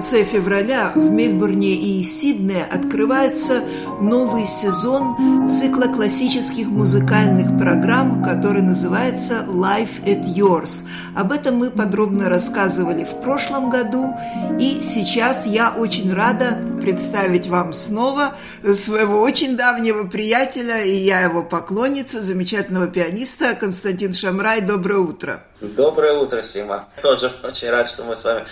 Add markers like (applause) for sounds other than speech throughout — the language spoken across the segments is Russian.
Конце февраля в Мельбурне и Сиднее открывается новый сезон цикла классических музыкальных программ, который называется Life at Yours. Об этом мы подробно рассказывали в прошлом году, и сейчас я очень рада представить вам снова своего очень давнего приятеля, и я его поклонница, замечательного пианиста Константин Шамрай. Доброе утро. Доброе утро, Сима. Тоже очень рад, что мы с вами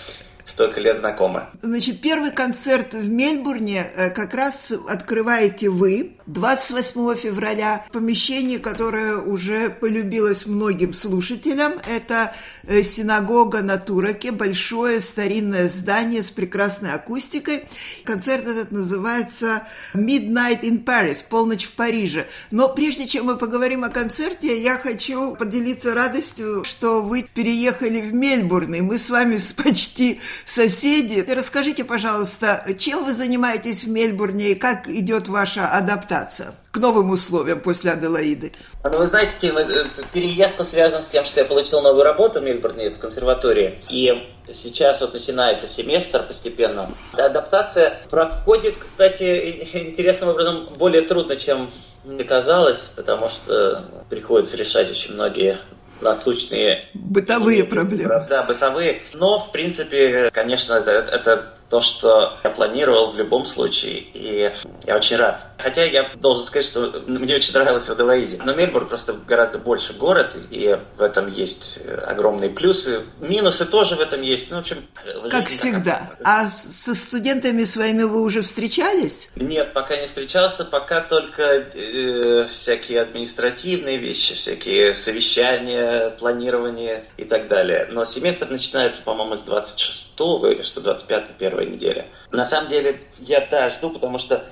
столько лет знакомы. Значит, первый концерт в Мельбурне э, как раз открываете вы 28 февраля. Помещение, которое уже полюбилось многим слушателям, это э, синагога на Тураке, большое старинное здание с прекрасной акустикой. Концерт этот называется Midnight in Paris, полночь в Париже. Но прежде чем мы поговорим о концерте, я хочу поделиться радостью, что вы переехали в Мельбурн, и мы с вами почти соседи. Расскажите, пожалуйста, чем вы занимаетесь в Мельбурне и как идет ваша адаптация к новым условиям после Аделаиды? Ну, вы знаете, э, переезд связан с тем, что я получил новую работу в Мельбурне в консерватории. И сейчас вот начинается семестр постепенно. Адаптация проходит, кстати, (laughs) интересным образом более трудно, чем мне казалось, потому что приходится решать очень многие насущные... Бытовые проблемы. Да, бытовые. Но, в принципе, конечно, это, это то, что я планировал в любом случае, и я очень рад. Хотя я должен сказать, что мне очень нравилось в Аделаиде. Но Мельбурн просто гораздо больше город, и в этом есть огромные плюсы. Минусы тоже в этом есть. Ну, в общем, как всегда. А со студентами своими вы уже встречались? Нет, пока не встречался, пока только э, всякие административные вещи, всякие совещания, планирование и так далее. Но семестр начинается, по-моему, с 26 или что 25 1 первая неделя. На самом деле я, да, жду, потому что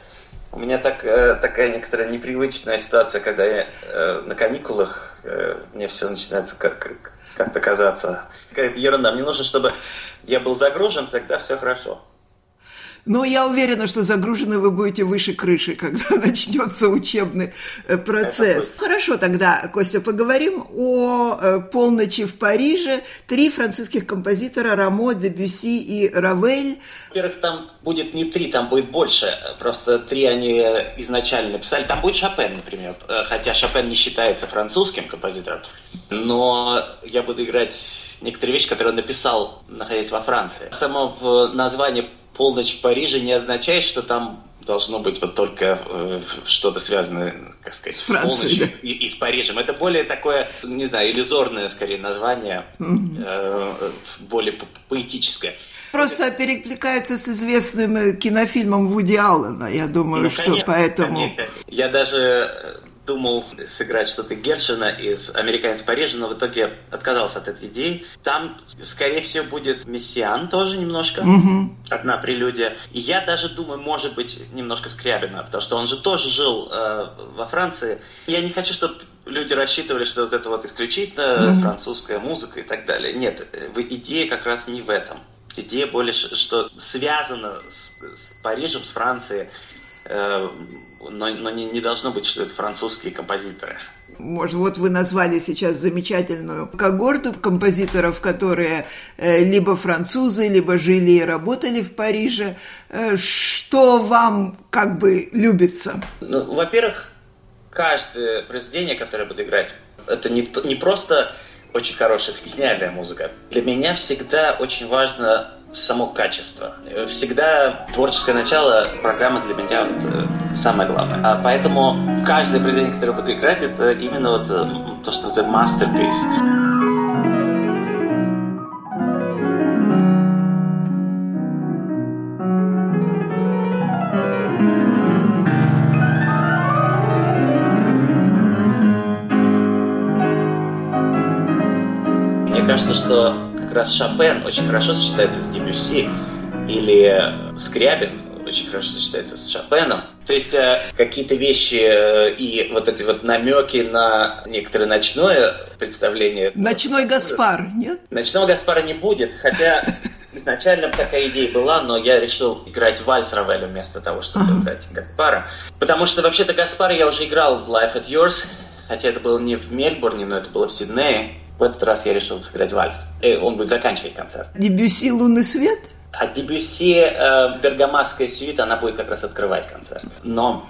у меня так, э, такая некоторая непривычная ситуация, когда я э, на каникулах, э, мне все начинается как, как, как-то казаться какая-то ерунда. Мне нужно, чтобы я был загружен, тогда все хорошо. Но я уверена, что загружены вы будете выше крыши, когда (laughs) начнется учебный э, процесс. Хорошо, тогда, Костя, поговорим о э, «Полночи в Париже». Три французских композитора Рамо, Дебюси и Равель. Во-первых, там будет не три, там будет больше. Просто три они изначально написали. Там будет Шопен, например. Э, хотя Шопен не считается французским композитором. Но я буду играть некоторые вещи, которые он написал, находясь во Франции. Само название полночь в Париже не означает, что там должно быть вот только э, что-то связанное, как сказать, с, с полночью да. и, и с Парижем. Это более такое, не знаю, иллюзорное, скорее, название, mm-hmm. э, более по поэтическое. Просто перекликается с известным э, кинофильмом Вуди Аллена, я думаю, ну, конечно, что поэтому... Конечно. Я даже думал сыграть что-то Гершина из «Американец Парижа», но в итоге отказался от этой идеи. Там, скорее всего, будет Мессиан тоже немножко, угу. одна прелюдия. И я даже думаю, может быть, немножко Скрябина, потому что он же тоже жил э, во Франции. Я не хочу, чтобы люди рассчитывали, что вот это вот исключительно mm французская музыка и так далее. Нет, идея как раз не в этом. Идея более, что связана с, с Парижем, с Францией. Э, но, но не, не должно быть, что это французские композиторы. Может, вот вы назвали сейчас замечательную когорту композиторов, которые э, либо французы, либо жили и работали в Париже. Э, что вам как бы любится? Ну, во-первых, каждое произведение, которое я буду играть, это не, не просто очень хорошая, это гениальная музыка. Для меня всегда очень важно само качество. Всегда творческое начало программы для меня вот, э, самое главное. А поэтому каждое произведение, которое буду играть, это именно вот э, то, что это masterpiece. Кажется, что раз Шопен очень хорошо сочетается с Дебюсси или Скрябин очень хорошо сочетается с Шопеном. То есть э, какие-то вещи э, и вот эти вот намеки на некоторое ночное представление. Ночной Гаспар, нет? Ночного Гаспара не будет, хотя (laughs) изначально такая идея была, но я решил играть вальс Равеля вместо того, чтобы ага. играть Гаспара. Потому что вообще-то Гаспара я уже играл в Life at Yours, хотя это было не в Мельбурне, но это было в Сиднее. В этот раз я решил сыграть вальс. И он будет заканчивать концерт. Дебюси «Лунный свет»? А Дебюси э, «Бергамасская сюита», она будет как раз открывать концерт. Но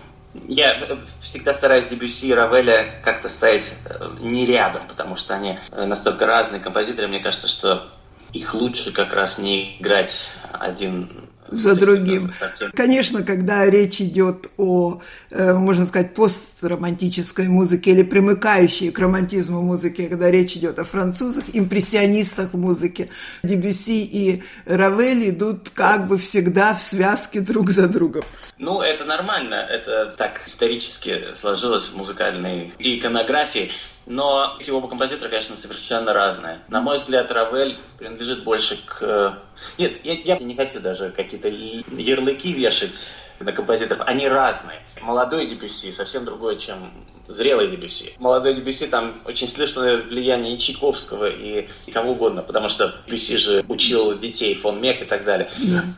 я всегда стараюсь Дебюси и Равеля как-то ставить э, не рядом, потому что они э, настолько разные композиторы. Мне кажется, что их лучше как раз не играть один за другим. Конечно, когда речь идет о, э, можно сказать, постромантической музыке или примыкающей к романтизму музыке, когда речь идет о французах, импрессионистах музыки, Дебюси и Равель идут как бы всегда в связке друг за другом. Ну, это нормально, это так исторически сложилось в музыкальной иконографии. Но эти оба композитора, конечно, совершенно разные. На мой взгляд, Равель принадлежит больше к... Нет, я, я не хочу даже какие-то ярлыки вешать на композиторов. Они разные. Молодой Дебюсси совсем другой, чем зрелый Дебюсси. Молодой Дебюсси там очень слышно влияние и Чайковского, и кого угодно, потому что Дебюсси же учил детей, фон Мек и так далее.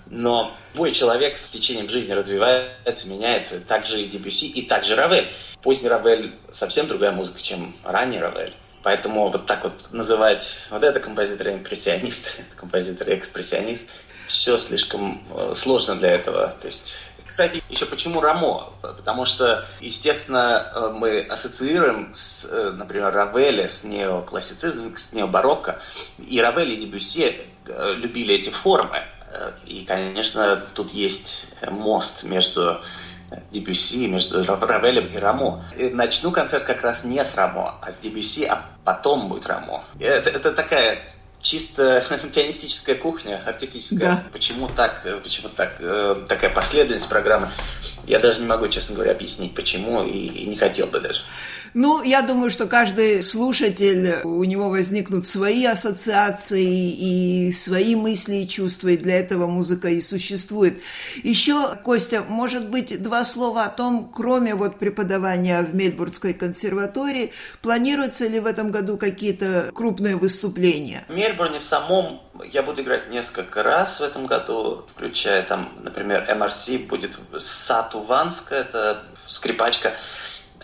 Но любой человек с течением жизни развивается, меняется. Так же и Дебюсси, и так же Равель. Поздний Равель совсем другая музыка, чем ранний Равель. Поэтому вот так вот называть вот это композитор импрессионист, это (laughs) композитор экспрессионист, все слишком э, сложно для этого. То есть кстати, еще почему Рамо? Потому что, естественно, э, мы ассоциируем, с, э, например, Равеля с неоклассицизмом, с необарокко. И Равель и Дебюсси любили эти формы. И, конечно, тут есть мост между Дебюси, между Равелем и Рамо. И начну концерт как раз не с Рамо, а с Дебюси, а потом будет Рамо. Это, это такая чисто (laughs) пианистическая кухня, артистическая. Да. Почему так, почему так, э, такая последовательность программы? Я даже не могу, честно говоря, объяснить, почему, и, и не хотел бы даже. Ну, я думаю, что каждый слушатель, у него возникнут свои ассоциации и свои мысли и чувства, и для этого музыка и существует. Еще, Костя, может быть, два слова о том, кроме вот преподавания в Мельбурнской консерватории, планируются ли в этом году какие-то крупные выступления? В Мельбурне в самом я буду играть несколько раз в этом году, включая там, например, MRC будет Сату Ванска, это скрипачка,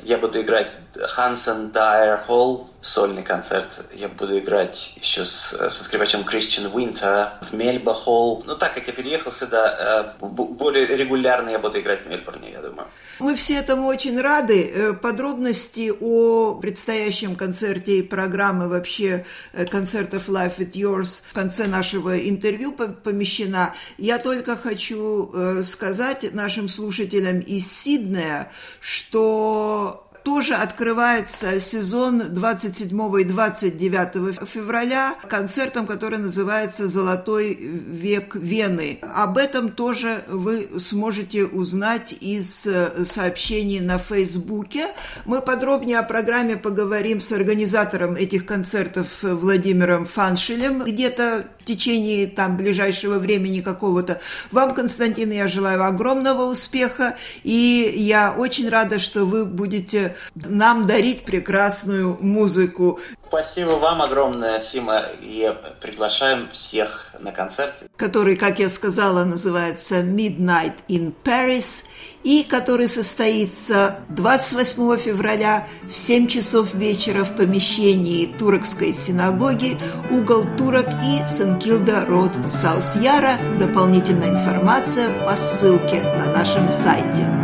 я буду играть Хансен Дайер Холл, сольный концерт. Я буду играть еще с, со скрипачем Кристиан Уинтер в Мельба Холл. Ну, так как я переехал сюда, э, более регулярно я буду играть в Мельбурне, я думаю. Мы все этому очень рады. Э, подробности о предстоящем концерте и программы вообще э, концертов Life with Yours в конце нашего интервью помещена. Я только хочу сказать нашим слушателям из Сиднея, что тоже открывается сезон 27 и 29 февраля концертом, который называется «Золотой век Вены». Об этом тоже вы сможете узнать из э, сообщений на Фейсбуке. Мы подробнее о программе поговорим с организатором этих концертов Владимиром Фаншелем где-то в течение там ближайшего времени какого-то. Вам, Константин, я желаю огромного успеха, и я очень рада, что вы будете нам дарить прекрасную музыку. Спасибо вам огромное, Сима, и приглашаем всех на концерт. Который, как я сказала, называется Midnight in Paris, и который состоится 28 февраля в 7 часов вечера в помещении Турокской синагоги «Угол Турок» и Сен-Килда Род Саус-Яра. Дополнительная информация по ссылке на нашем сайте.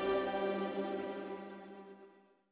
–